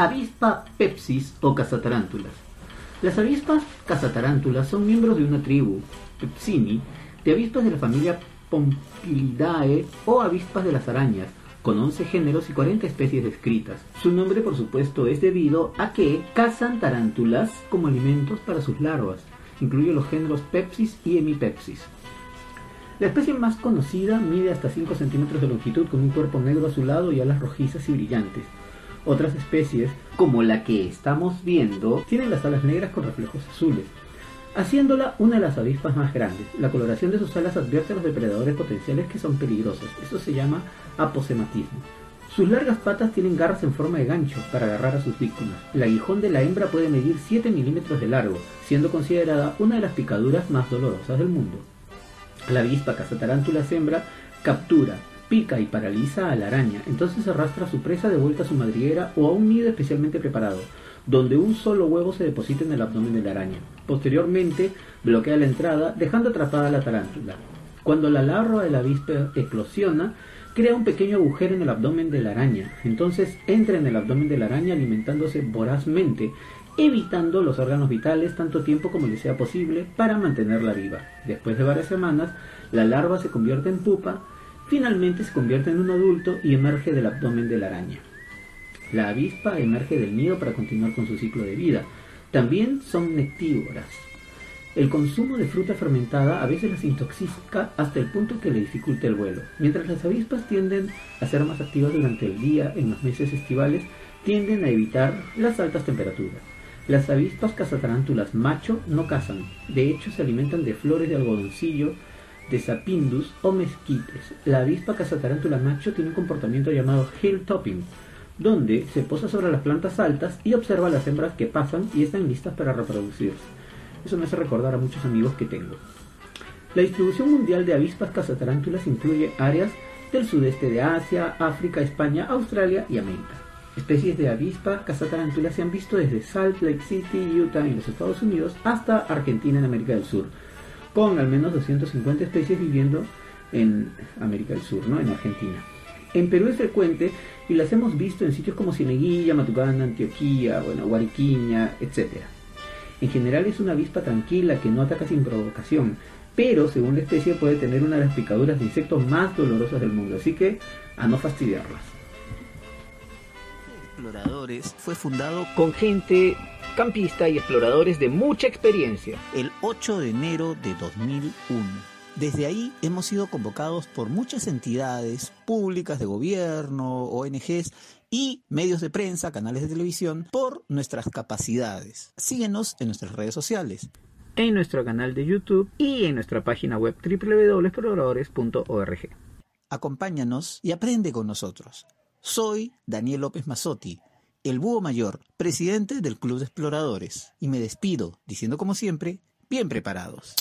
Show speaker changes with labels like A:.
A: Avispa pepsis o cazatarántulas. Las avispas cazatarántulas son miembros de una tribu, Pepsini, de avispas de la familia Pompilidae o avispas de las arañas, con 11 géneros y 40 especies descritas. Su nombre, por supuesto, es debido a que cazan tarántulas como alimentos para sus larvas. Incluye los géneros Pepsis y Hemipepsis. La especie más conocida mide hasta 5 centímetros de longitud con un cuerpo negro azulado y alas rojizas y brillantes. Otras especies, como la que estamos viendo, tienen las alas negras con reflejos azules, haciéndola una de las avispas más grandes. La coloración de sus alas advierte a los depredadores potenciales que son peligrosos. Eso se llama aposematismo. Sus largas patas tienen garras en forma de gancho para agarrar a sus víctimas. El aguijón de la hembra puede medir 7 milímetros de largo, siendo considerada una de las picaduras más dolorosas del mundo. La avispa cazatarántulas hembra captura, pica y paraliza a la araña, entonces arrastra a su presa de vuelta a su madriguera o a un nido especialmente preparado, donde un solo huevo se deposita en el abdomen de la araña. Posteriormente, bloquea la entrada, dejando atrapada a la tarántula. Cuando la larva de la avispa eclosiona, crea un pequeño agujero en el abdomen de la araña. Entonces entra en el abdomen de la araña alimentándose vorazmente, evitando los órganos vitales tanto tiempo como le sea posible para mantenerla viva. Después de varias semanas, la larva se convierte en pupa, finalmente se convierte en un adulto y emerge del abdomen de la araña. La avispa emerge del nido para continuar con su ciclo de vida. También son nectívoras. El consumo de fruta fermentada a veces las intoxica hasta el punto que le dificulta el vuelo. Mientras las avispas tienden a ser más activas durante el día en los meses estivales, tienden a evitar las altas temperaturas. Las avispas cazatarántulas macho no cazan, de hecho se alimentan de flores de algodoncillo, de sapindus o mezquites. La avispa cazatarantula macho tiene un comportamiento llamado hilltopping, donde se posa sobre las plantas altas y observa a las hembras que pasan y están listas para reproducirse. Eso me hace recordar a muchos amigos que tengo. La distribución mundial de avispas cazatarántulas incluye áreas del sudeste de Asia, África, España, Australia y América. Especies de avispa cazatarántulas se han visto desde Salt Lake City, Utah en los Estados Unidos hasta Argentina en América del Sur, con al menos 250 especies viviendo en América del Sur, ¿no? en Argentina. En Perú es frecuente y las hemos visto en sitios como Cieneguilla, Matucana, Antioquía, bueno, Guariquiña, etc. En general es una avispa tranquila que no ataca sin provocación, pero según la especie puede tener una de las picaduras de insectos más dolorosas del mundo, así que a no fastidiarlas.
B: Exploradores fue fundado
A: con gente campista y exploradores de mucha experiencia
B: el 8 de enero de 2001 desde ahí hemos sido convocados por muchas entidades públicas de gobierno, ONGs y medios de prensa, canales de televisión, por nuestras capacidades. Síguenos en nuestras redes sociales.
A: En nuestro canal de YouTube y en nuestra página web www.exploradores.org.
B: Acompáñanos y aprende con nosotros. Soy Daniel López Mazzotti, el búho mayor, presidente del Club de Exploradores, y me despido diciendo como siempre, bien preparados.